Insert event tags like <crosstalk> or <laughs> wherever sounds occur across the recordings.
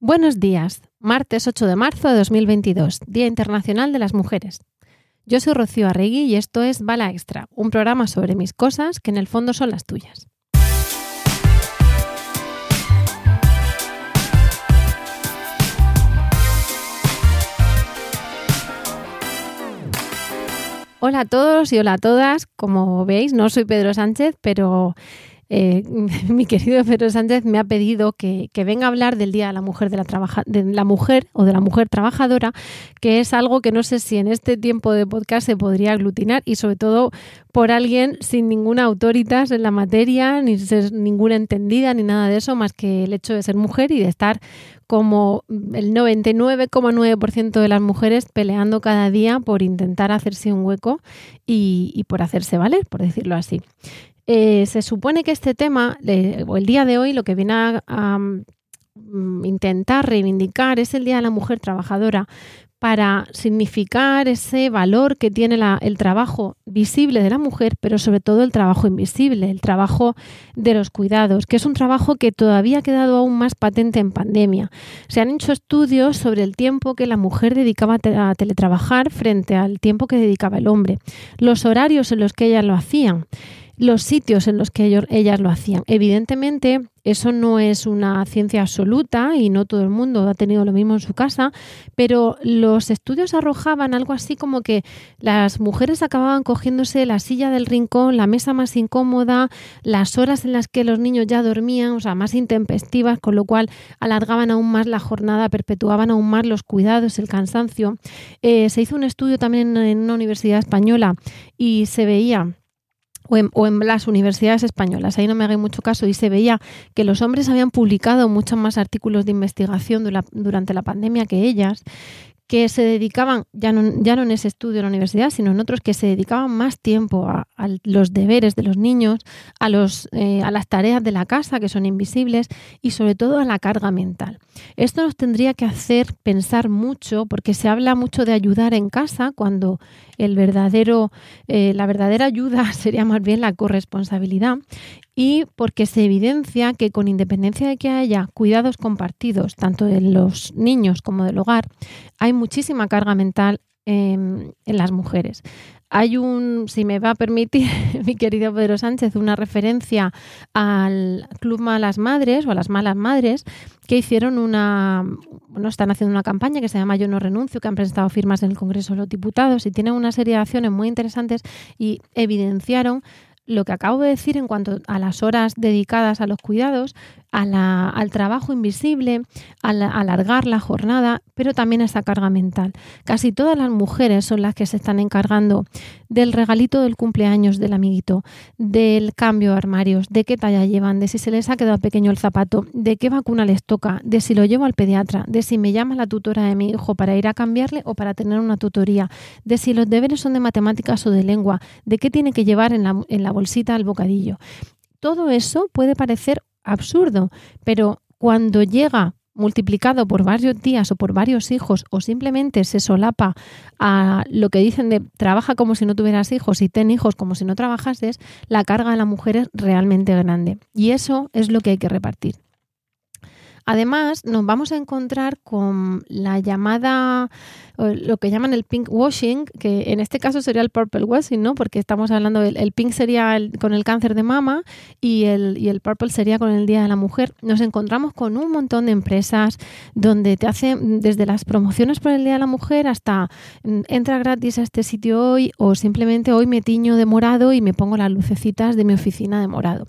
Buenos días, martes 8 de marzo de 2022, Día Internacional de las Mujeres. Yo soy Rocío Arregui y esto es Bala Extra, un programa sobre mis cosas que en el fondo son las tuyas. Hola a todos y hola a todas. Como veis, no soy Pedro Sánchez, pero eh, <laughs> mi querido Pedro Sánchez me ha pedido que, venga a hablar del Día de la Mujer de la, de la Mujer o de la Mujer Trabajadora, que es algo que no sé si en este tiempo de podcast se podría aglutinar y sobre todo por alguien sin ninguna autoridad en la materia, ni ser ninguna entendida, ni nada de eso, más que el hecho de ser mujer y de estar como el 99,9% de las mujeres peleando cada día por intentar hacerse un hueco y, y por hacerse valer, por decirlo así. Eh, se supone que este tema, o el día de hoy, lo que viene a, mm, intentar reivindicar es el Día de la Mujer Trabajadora para significar ese valor que tiene el trabajo visible de la mujer, pero sobre todo el trabajo invisible, el trabajo de los cuidados, que es un trabajo que todavía ha quedado aún más patente en pandemia. Se han hecho estudios sobre el tiempo que la mujer dedicaba a teletrabajar frente al tiempo que dedicaba el hombre, los horarios en los que ellas lo hacían los sitios en los que ellos, ellas lo hacían. Evidentemente, eso no es una ciencia absoluta y no todo el mundo ha tenido lo mismo en su casa, pero los estudios arrojaban algo así como que las mujeres acababan cogiéndose la silla del rincón, la mesa más incómoda, las horas en las que los niños ya dormían, o sea, más intempestivas, con lo cual alargaban aún más la jornada, perpetuaban aún más los cuidados, el cansancio. Eh, se hizo un estudio también en una universidad española y se veía o en, las universidades españolas. Ahí no me hagáis mucho caso y se veía que los hombres habían publicado muchos más artículos de investigación durante la pandemia que ellas, que se dedicaban, ya no, ya no en ese estudio de la universidad, sino en otros que se dedicaban más tiempo a, los deberes de los niños, a, los, eh, a las tareas de la casa que son invisibles y sobre todo a la carga mental. Esto nos tendría que hacer pensar mucho porque se habla mucho de ayudar en casa cuando el verdadero, eh, la verdadera ayuda <laughs> sería más bien la corresponsabilidad y porque se evidencia que con independencia de que haya cuidados compartidos, tanto de los niños como del hogar, hay muchísima carga mental en las mujeres. Hay un, si me va a permitir, <laughs> mi querido Pedro Sánchez, una referencia al Club Malas Madres o a las Malas Madres que hicieron una, bueno, están haciendo una campaña que se llama Yo no renuncio, que han presentado firmas en el Congreso de los Diputados y tienen una serie de acciones muy interesantes y evidenciaron lo que acabo de decir en cuanto a las horas dedicadas a los cuidados, al trabajo invisible, a, alargar la jornada, pero también a esa carga mental. Casi todas las mujeres son las que se están encargando del regalito del cumpleaños del amiguito, del cambio de armarios, de qué talla llevan, de si se les ha quedado pequeño el zapato, de qué vacuna les toca, de si lo llevo al pediatra, de si me llama la tutora de mi hijo para ir a cambiarle o para tener una tutoría, de si los deberes son de matemáticas o de lengua, de qué tiene que llevar en la, en la bolsita al bocadillo. Todo eso puede parecer absurdo, pero cuando llega multiplicado por varios días o por varios hijos o simplemente se solapa a lo que dicen de trabaja como si no tuvieras hijos y ten hijos como si no trabajases, la carga a la mujer es realmente grande. Y eso es lo que hay que repartir. Además, nos vamos a encontrar con la llamada, lo que llaman el pink washing, que en este caso sería el purple washing, ¿no? Porque estamos hablando del el pink sería con el cáncer de mama y el, y el purple sería con el Día de la Mujer. Nos encontramos con un montón de empresas donde te hacen desde las promociones por el Día de la Mujer hasta mm, entra gratis a este sitio hoy o simplemente hoy me tiño de morado y me pongo las lucecitas de mi oficina de morado.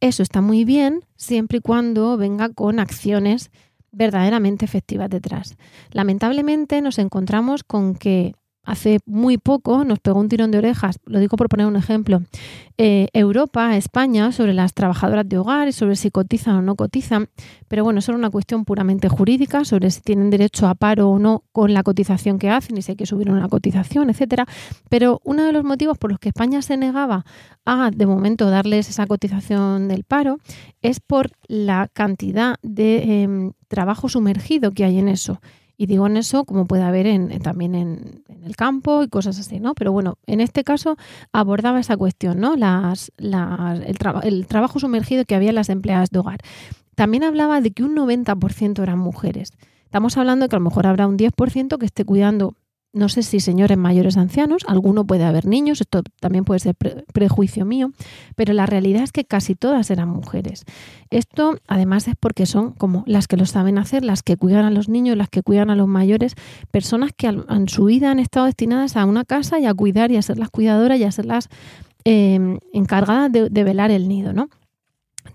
Eso está muy bien siempre y cuando venga con acciones verdaderamente efectivas detrás. Lamentablemente nos encontramos con que hace muy poco nos pegó un tirón de orejas, lo digo por poner un ejemplo, eh, Europa, España, sobre las trabajadoras de hogar y sobre si cotizan o no cotizan, pero bueno, eso era una cuestión puramente jurídica, sobre si tienen derecho a paro o no con la cotización que hacen y si hay que subir una cotización, etcétera. Pero uno de los motivos por los que España se negaba a, de momento, darles esa cotización del paro es por la cantidad de em, trabajo sumergido que hay en eso Y digo en eso como puede haber en, también en, el campo y cosas así, ¿no? Pero bueno, en este caso abordaba esa cuestión, ¿no? Las, las, el, el trabajo sumergido que había en las empleadas de hogar. También hablaba de que un 90% eran mujeres. Estamos hablando de que a lo mejor habrá un 10% que esté cuidando no sé si señores mayores ancianos, alguno puede haber niños, esto también puede ser prejuicio mío, pero la realidad es que casi todas eran mujeres. Esto además es porque son como las que lo saben hacer, las que cuidan a los niños, las que cuidan a los mayores, personas que en su vida han estado destinadas a una casa y a cuidar y a ser las cuidadoras y a ser las em, encargadas de velar el nido, ¿no?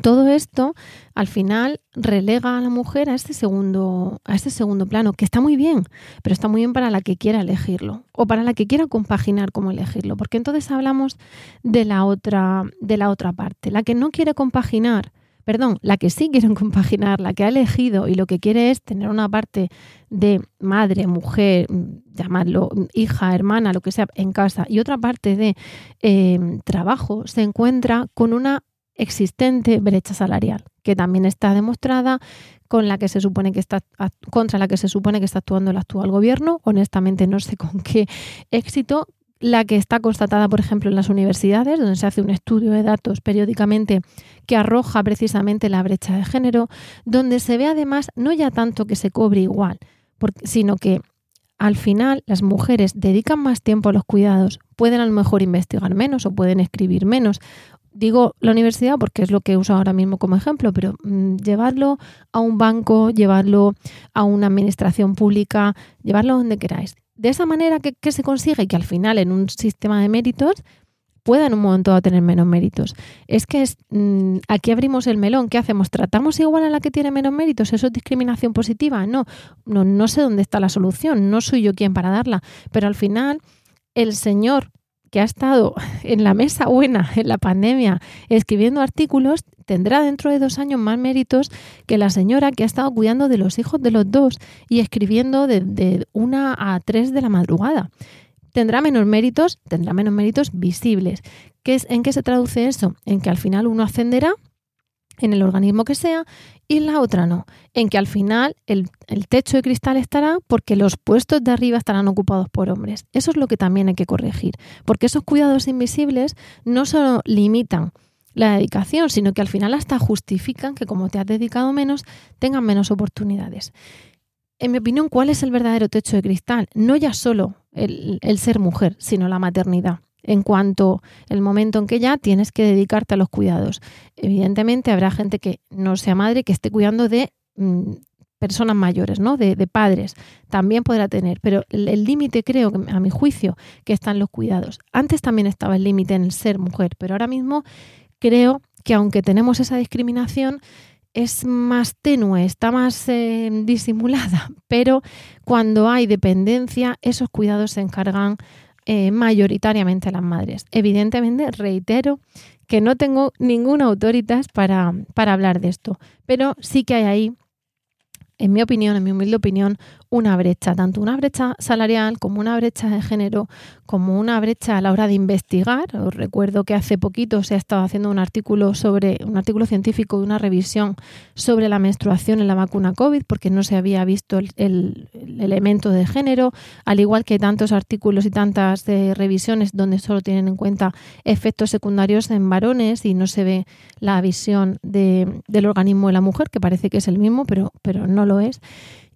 Todo esto al final relega a la mujer a este segundo a este segundo plano, que está muy bien, pero está muy bien para la que quiera elegirlo o para la que quiera compaginar cómo elegirlo, porque entonces hablamos de la otra de la otra parte, la que no quiere compaginar, perdón, la que sí quiere <laughs> compaginar, la que ha elegido y lo que quiere es tener una parte de madre, mujer, llamarlo hija, hermana, lo que sea, en casa, y otra parte de eh, trabajo, se encuentra con una existente brecha salarial, que también está demostrada con la que se supone que está contra la que se supone que está actuando el actual gobierno. Honestamente no sé con qué éxito. La que está constatada, por ejemplo, en las universidades, donde se hace un estudio de datos periódicamente que arroja precisamente la brecha de género, donde se ve además no ya tanto que se cobre igual, sino que al final las mujeres dedican más tiempo a los cuidados, pueden a lo mejor investigar menos o pueden escribir menos digo la universidad porque es lo que uso ahora mismo como ejemplo, pero mm, llevarlo a un banco, llevarlo a una administración pública, llevarlo donde queráis. De esa manera que, se consigue que al final en un sistema de méritos pueda en un momento dado tener menos méritos. Es que es, mm, aquí abrimos el melón. ¿Qué hacemos? ¿Tratamos igual a la que tiene menos méritos? ¿Eso es discriminación positiva? No, no, no sé dónde está la solución. No soy yo quien para darla. Pero al final, el señor que ha estado en la mesa buena en la pandemia escribiendo artículos tendrá dentro de dos años más méritos que la señora que ha estado cuidando de los hijos de los dos y escribiendo de, una a tres de la madrugada. Tendrá menos méritos, tendrá menos méritos visibles. ¿Qué es, ¿En qué se traduce eso? En que al final uno ascenderá en el organismo que sea y la otra no, en que al final el, techo de cristal estará porque los puestos de arriba estarán ocupados por hombres. Eso es lo que también hay que corregir, porque esos cuidados invisibles no solo limitan la dedicación, sino que al final hasta justifican que como te has dedicado menos, tengan menos oportunidades. En mi opinión, ¿cuál es el verdadero techo de cristal? No ya solo el ser mujer, sino la maternidad en cuanto el momento en que ya tienes que dedicarte a los cuidados. Evidentemente habrá gente que no sea madre que esté cuidando de mm, personas mayores, ¿no? De, padres. También podrá tener, pero el límite creo, a mi juicio, que están los cuidados. Antes también estaba el límite en el ser mujer, pero ahora mismo creo que aunque tenemos esa discriminación, es más tenue, está más eh, disimulada, <laughs> pero cuando hay dependencia, esos cuidados se encargan eh, mayoritariamente las madres. Evidentemente, reitero que no tengo ninguna autoridad para, para hablar de esto, pero sí que hay ahí en mi opinión, en mi humilde opinión, una brecha, tanto una brecha salarial como una brecha de género, como una brecha a la hora de investigar. Os recuerdo que hace poquito se ha estado haciendo un artículo sobre un artículo científico de una revisión sobre la menstruación en la vacuna COVID, porque no se había visto el, elemento de género, al igual que tantos artículos y tantas eh, revisiones donde solo tienen en cuenta efectos secundarios en varones y no se ve la visión del organismo de la mujer, que parece que es el mismo, pero, pero no lo es.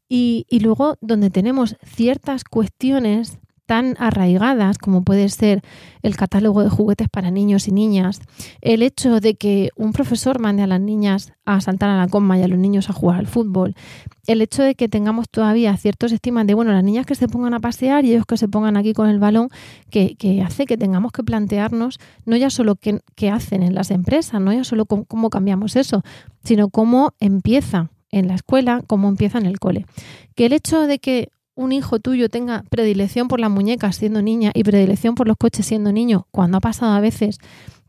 Y, y luego donde tenemos ciertas cuestiones tan arraigadas como puede ser el catálogo de juguetes para niños y niñas, el hecho de que un profesor mande a las niñas a saltar a la coma y a los niños a jugar al fútbol, el hecho de que tengamos todavía ciertos estimas de, bueno, las niñas que se pongan a pasear y ellos que se pongan aquí con el balón, que, hace que tengamos que plantearnos no ya solo qué, qué hacen en las empresas, no ya solo cómo cambiamos eso, sino cómo empieza en la escuela como empieza en el cole. Que el hecho de que un hijo tuyo tenga predilección por las muñecas siendo niña y predilección por los coches siendo niño, cuando ha pasado a veces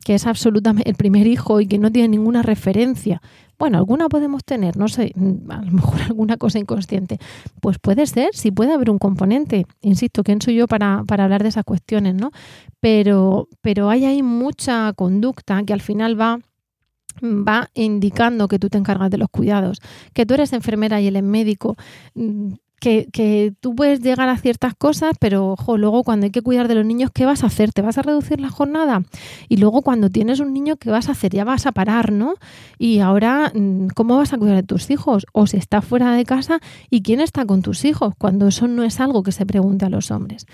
que es absolutamente el primer hijo y que no tiene ninguna referencia. Bueno, alguna podemos tener, no sé, a lo mejor <laughs> alguna cosa inconsciente. Pues puede ser, sí puede haber un componente. Insisto, ¿quién soy yo para, para hablar de esas cuestiones, no? Pero, pero hay ahí mucha conducta que al final va va indicando que tú te encargas de los cuidados, que tú eres enfermera y él es médico, mm, que, que, tú puedes llegar a ciertas cosas, pero ojo, luego cuando hay que cuidar de los niños, ¿qué vas a hacer? ¿Te vas a reducir la jornada? Y luego cuando tienes un niño, ¿qué vas a hacer? Ya vas a parar, ¿no? Y ahora, mm, ¿cómo vas a cuidar de tus hijos? O si estás fuera de casa, ¿y quién está con tus hijos? Cuando eso no es algo que se pregunte a los hombres.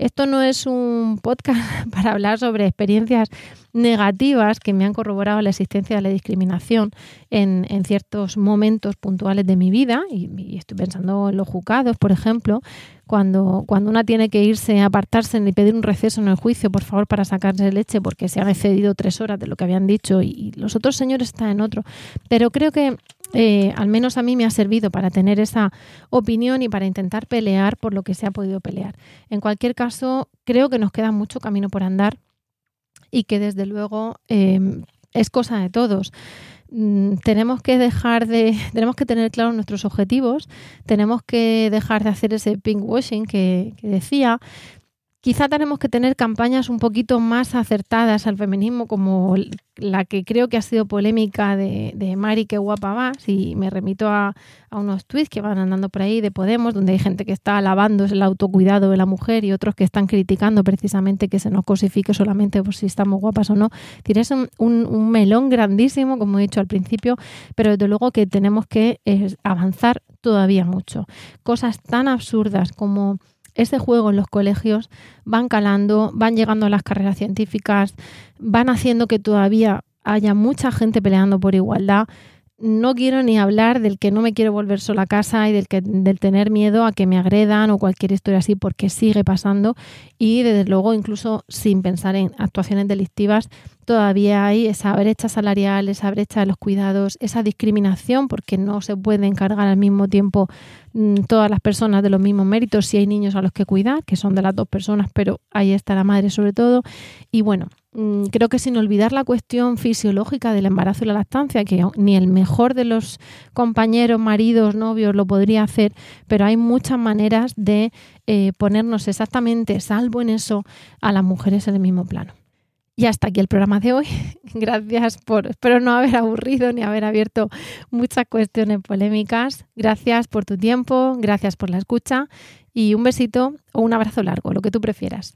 Esto no es un podcast <laughs> para hablar sobre experiencias negativas que me han corroborado la existencia de la discriminación en, ciertos momentos puntuales de mi vida, y, estoy pensando en los juzgados, por ejemplo, cuando, cuando una tiene que irse apartarse y pedir un receso en el juicio, por favor, para sacarse leche porque se han excedido tres horas de lo que habían dicho y los otros señores están en otro. Pero creo que eh, al menos a mí me ha servido para tener esa opinión y para intentar pelear por lo que se ha podido pelear. En cualquier caso, creo que nos queda mucho camino por andar y que desde luego em, es cosa de todos. Mm, tenemos que dejar de, <laughs> tenemos que tener claros nuestros objetivos, tenemos que dejar de hacer ese pink washing que decía, Quizá tenemos que tener campañas un poquito más acertadas al feminismo, como la que creo que ha sido polémica de, de Mari, que guapa vas, y me remito a, unos tweets que van andando por ahí de Podemos, donde hay gente que está alabando el autocuidado de la mujer y otros que están criticando precisamente que se nos cosifique solamente por si estamos guapas o no. Es un, un, melón grandísimo, como he dicho al principio, pero desde luego que tenemos que eh, avanzar todavía mucho. Cosas tan absurdas como ese juego en los colegios van calando, van llegando a las carreras científicas, van haciendo que todavía haya mucha gente peleando por igualdad. No quiero ni hablar del que no me quiero volver sola a casa y del, que, del tener miedo a que me agredan o cualquier historia así porque sigue pasando y desde luego incluso sin pensar en actuaciones delictivas todavía hay esa brecha salarial, esa brecha de los cuidados, esa discriminación, porque no se puede encargar al mismo tiempo mm, todas las personas de los mismos méritos si hay niños a los que cuidar, que son de las dos personas, pero ahí está la madre sobre todo. Y bueno, creo que sin olvidar la cuestión fisiológica del embarazo y la lactancia, que ni el mejor de los compañeros, maridos, novios lo podría hacer, pero hay muchas maneras de eh, ponernos exactamente, salvo en eso, a las mujeres en el mismo plano. Y hasta aquí el programa de hoy. <laughs> Gracias por, espero no haber aburrido ni haber abierto muchas cuestiones polémicas. Gracias por tu tiempo, gracias por la escucha y un besito o un abrazo largo, lo que tú prefieras.